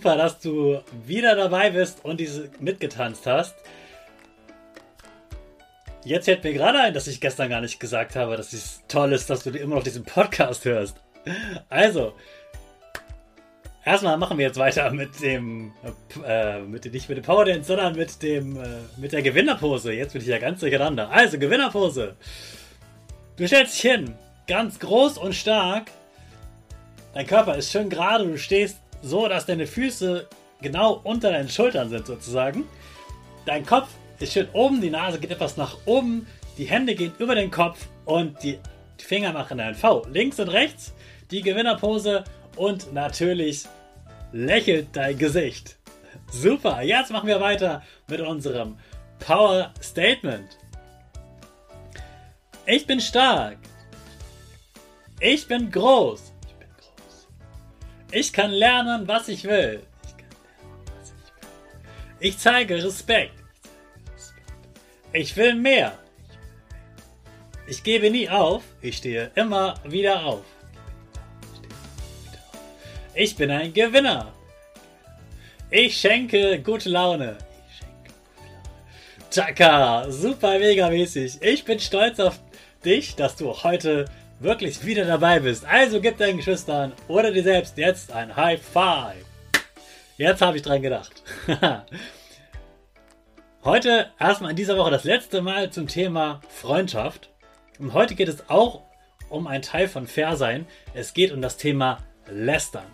Super, dass du wieder dabei bist und diese mitgetanzt hast. Jetzt fällt mir gerade ein, dass ich gestern gar nicht gesagt habe, dass es toll ist, dass du immer noch diesen Podcast hörst. Also, erstmal machen wir jetzt weiter mit dem, äh, mit, nicht mit dem Power Dance, sondern mit dem, äh, mit der Gewinnerpose. Jetzt bin ich ja ganz durcheinander. Also, Gewinnerpose. Du stellst dich hin, ganz groß und stark. Dein Körper ist schön gerade, du stehst so, dass deine Füße genau unter deinen Schultern sind sozusagen. Dein Kopf ist schön oben, die Nase geht etwas nach oben, die Hände gehen über den Kopf und die Finger machen ein V. Links und rechts die Gewinnerpose und natürlich lächelt dein Gesicht. Super, jetzt machen wir weiter mit unserem Power Statement. Ich bin stark. Ich bin groß. Ich kann lernen, was ich will. Ich zeige Respekt. Ich will mehr. Ich gebe nie auf. Ich stehe immer wieder auf. Ich bin ein Gewinner. Ich schenke gute Laune. Chaka, super mega mäßig. Ich bin stolz auf dich, dass du heute wirklich wieder dabei bist. Also gib deinen Geschwistern oder dir selbst jetzt ein High Five. Jetzt habe ich dran gedacht. heute erstmal in dieser Woche das letzte Mal zum Thema Freundschaft. Und heute geht es auch um einen Teil von Fair sein. Es geht um das Thema Lästern.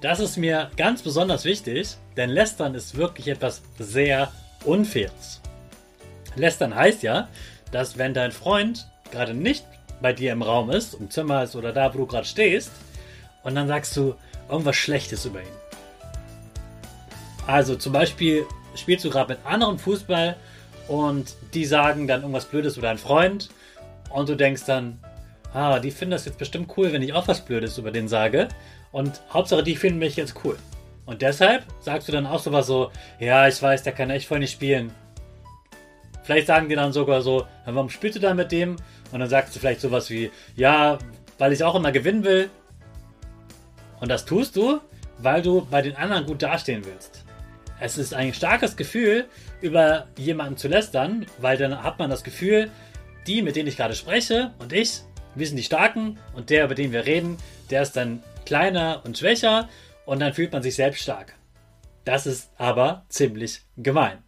Das ist mir ganz besonders wichtig, denn Lästern ist wirklich etwas sehr Unfaires. Lästern heißt ja, dass wenn dein Freund gerade nicht bei dir im Raum ist, im Zimmer ist oder da, wo du gerade stehst, und dann sagst du irgendwas Schlechtes über ihn. Also zum Beispiel spielst du gerade mit anderen Fußball und die sagen dann irgendwas Blödes über deinen Freund und du denkst dann, ah, die finden das jetzt bestimmt cool, wenn ich auch was Blödes über den sage und Hauptsache die finden mich jetzt cool. Und deshalb sagst du dann auch sowas so, ja, ich weiß, der kann echt voll nicht spielen. Vielleicht sagen die dann sogar so, warum spielst du dann mit dem? Und dann sagst du vielleicht sowas wie, ja, weil ich auch immer gewinnen will. Und das tust du, weil du bei den anderen gut dastehen willst. Es ist ein starkes Gefühl, über jemanden zu lästern, weil dann hat man das Gefühl, die, mit denen ich gerade spreche und ich, wir sind die Starken und der, über den wir reden, der ist dann kleiner und schwächer und dann fühlt man sich selbst stark. Das ist aber ziemlich gemein.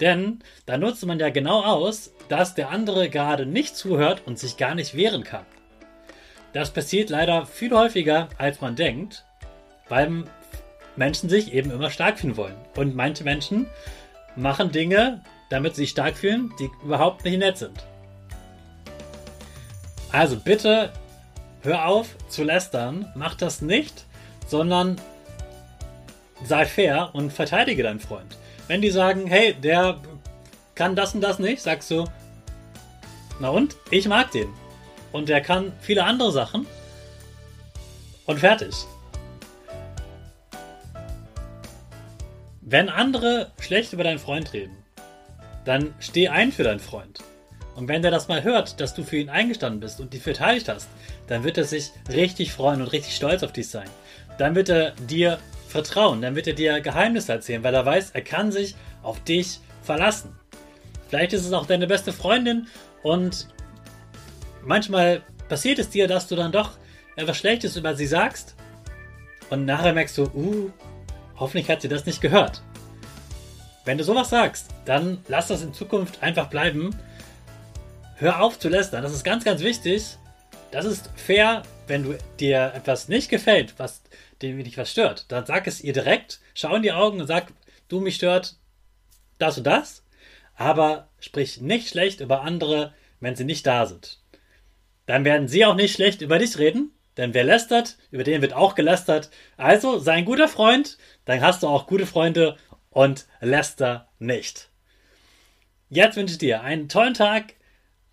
Denn da nutzt man ja genau aus, dass der andere gerade nicht zuhört und sich gar nicht wehren kann. Das passiert leider viel häufiger, als man denkt, weil Menschen sich eben immer stark fühlen wollen. Und manche Menschen machen Dinge, damit sie sich stark fühlen, die überhaupt nicht nett sind. Also bitte hör auf zu lästern, mach das nicht, sondern sei fair und verteidige deinen Freund. Wenn die sagen, hey, der kann das und das nicht, sagst du, na und? Ich mag den. Und der kann viele andere Sachen. Und fertig. Wenn andere schlecht über deinen Freund reden, dann steh ein für deinen Freund. Und wenn der das mal hört, dass du für ihn eingestanden bist und die verteidigt hast, dann wird er sich richtig freuen und richtig stolz auf dich sein. dann wird er dir vertrauen, dann wird er dir Geheimnisse erzählen, weil er weiß, er kann sich auf dich verlassen. Vielleicht ist es auch deine beste Freundin und manchmal passiert es dir, dass du dann doch etwas Schlechtes über sie sagst und nachher merkst du, uh, hoffentlich hat sie das nicht gehört. Wenn du sowas sagst, dann lass das in Zukunft einfach bleiben. Hör auf zu lästern. Das ist ganz, ganz wichtig. Das ist fair, wenn du dir etwas nicht gefällt, was dich was stört. Dann sag es ihr direkt, schau in die Augen und sag, du mich stört das und das. Aber sprich nicht schlecht über andere, wenn sie nicht da sind. Dann werden sie auch nicht schlecht über dich reden, denn wer lästert, über den wird auch gelästert. Also sei ein guter Freund, dann hast du auch gute Freunde und läster nicht. Jetzt wünsche ich dir einen tollen Tag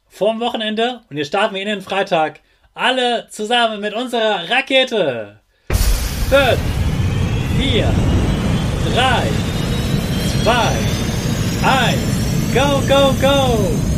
vorm Wochenende und jetzt starten wir in den Freitag alle zusammen mit unserer Rakete. 5, 4, 3, 2, 1, go, go, go!